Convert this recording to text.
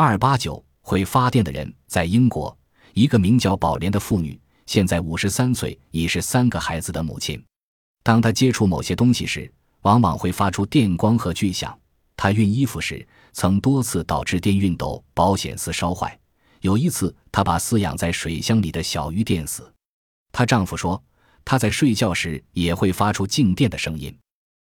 二八九会发电的人在英国一个名叫宝莲的妇女现在五十三岁已是三个孩子的母亲。当她接触某些东西时往往会发出电光和巨响。她熨衣服时曾多次导致电熨斗保险丝烧坏。有一次她把饲养在水箱里的小鱼电死。她丈夫说她在睡觉时也会发出静电的声音